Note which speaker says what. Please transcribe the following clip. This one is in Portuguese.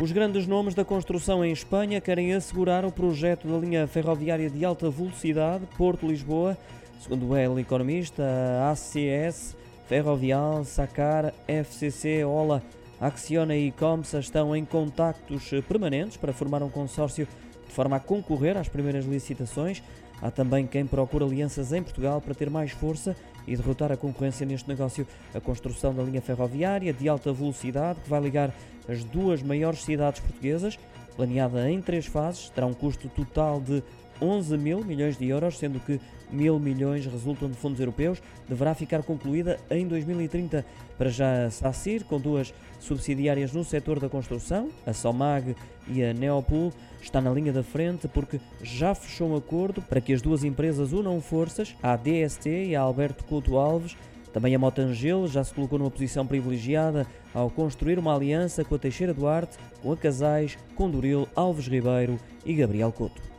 Speaker 1: Os grandes nomes da construção em Espanha querem assegurar o projeto da linha ferroviária de alta velocidade Porto-Lisboa. Segundo o El Economista, a ACS, Ferrovial, Sacar, FCC, Ola, Acciona e Comsa estão em contactos permanentes para formar um consórcio de forma a concorrer às primeiras licitações. Há também quem procura alianças em Portugal para ter mais força e derrotar a concorrência neste negócio. A construção da linha ferroviária de alta velocidade que vai ligar as duas maiores cidades portuguesas, planeada em três fases, terá um custo total de 11 mil milhões de euros, sendo que mil milhões resultam de fundos europeus, deverá ficar concluída em 2030. Para já a SACIR, com duas subsidiárias no setor da construção, a Somag e a Neopol, está na linha da frente porque já fechou um acordo para que as duas empresas unam forças, a DST e a Alberto Couto Alves, também a Motangel já se colocou numa posição privilegiada ao construir uma aliança com a Teixeira Duarte, com a Casais, com Duril, Alves Ribeiro e Gabriel Couto.